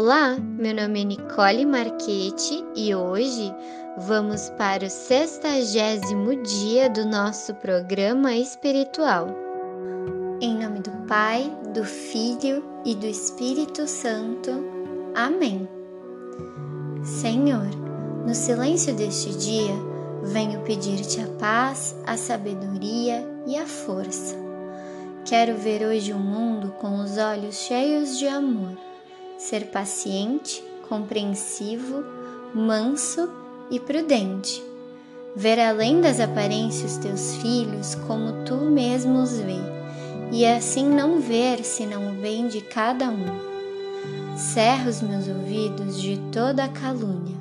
Olá, meu nome é Nicole Marchetti e hoje vamos para o sextagésimo dia do nosso programa espiritual. Em nome do Pai, do Filho e do Espírito Santo. Amém. Senhor, no silêncio deste dia, venho pedir-te a paz, a sabedoria e a força. Quero ver hoje o mundo com os olhos cheios de amor ser paciente, compreensivo, manso e prudente. Ver além das aparências teus filhos como tu mesmo os vê, e assim não ver senão o bem de cada um. Cerra os meus ouvidos de toda calúnia,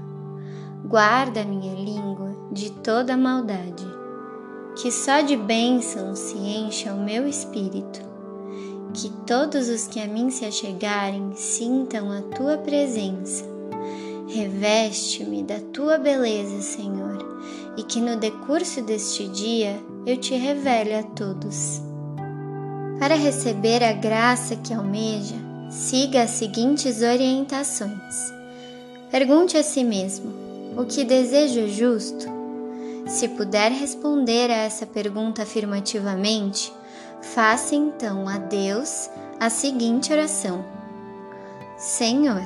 guarda minha língua de toda maldade, que só de bênçãos se encha o meu espírito que todos os que a mim se achegarem sintam a tua presença. Reveste-me da tua beleza, Senhor, e que no decurso deste dia eu te revele a todos. Para receber a graça que almeja, siga as seguintes orientações. Pergunte a si mesmo: o que desejo justo? Se puder responder a essa pergunta afirmativamente, Faça então a Deus a seguinte oração: Senhor,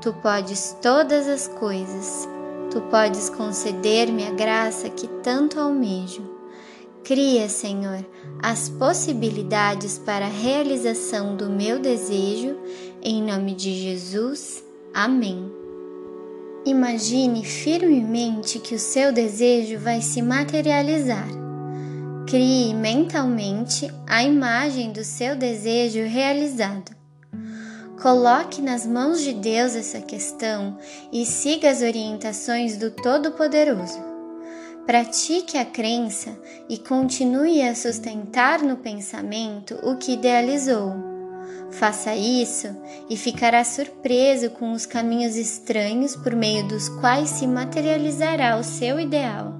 tu podes todas as coisas, tu podes conceder-me a graça que tanto almejo. Cria, Senhor, as possibilidades para a realização do meu desejo, em nome de Jesus. Amém. Imagine firmemente que o seu desejo vai se materializar Crie mentalmente a imagem do seu desejo realizado. Coloque nas mãos de Deus essa questão e siga as orientações do Todo-Poderoso. Pratique a crença e continue a sustentar no pensamento o que idealizou. Faça isso e ficará surpreso com os caminhos estranhos por meio dos quais se materializará o seu ideal.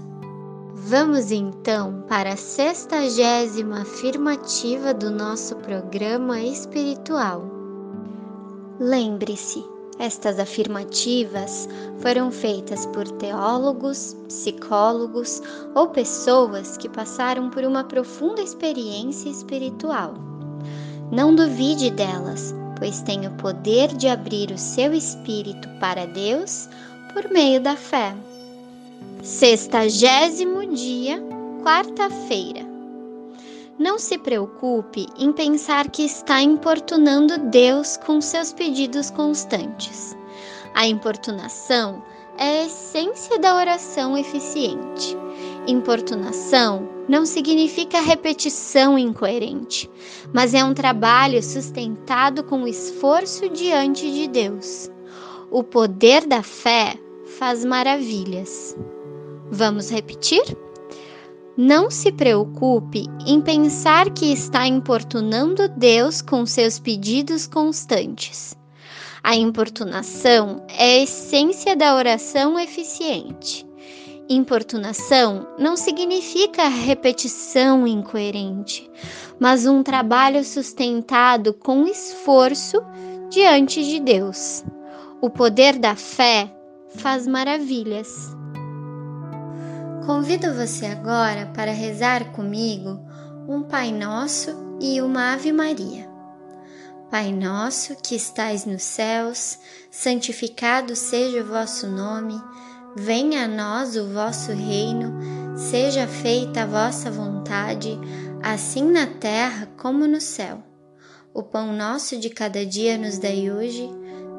Vamos então para a sextagésima afirmativa do nosso programa espiritual. Lembre-se, estas afirmativas foram feitas por teólogos, psicólogos ou pessoas que passaram por uma profunda experiência espiritual. Não duvide delas, pois tem o poder de abrir o seu espírito para Deus por meio da fé. Sextagésimo dia, quarta-feira. Não se preocupe em pensar que está importunando Deus com seus pedidos constantes. A importunação é a essência da oração eficiente. Importunação não significa repetição incoerente, mas é um trabalho sustentado com esforço diante de Deus. O poder da fé faz maravilhas. Vamos repetir? Não se preocupe em pensar que está importunando Deus com seus pedidos constantes. A importunação é a essência da oração eficiente. Importunação não significa repetição incoerente, mas um trabalho sustentado com esforço diante de Deus. O poder da fé faz maravilhas. Convido você agora para rezar comigo um Pai Nosso e uma Ave Maria. Pai nosso que estais nos céus, santificado seja o vosso nome, venha a nós o vosso reino, seja feita a vossa vontade, assim na terra como no céu. O pão nosso de cada dia nos dai hoje,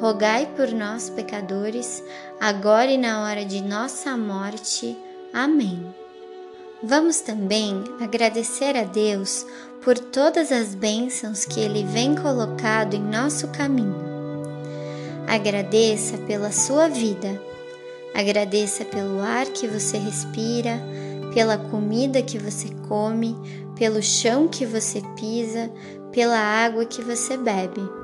rogai por nós, pecadores, agora e na hora de nossa morte. Amém. Vamos também agradecer a Deus por todas as bênçãos que Ele vem colocado em nosso caminho. Agradeça pela sua vida, agradeça pelo ar que você respira, pela comida que você come, pelo chão que você pisa, pela água que você bebe.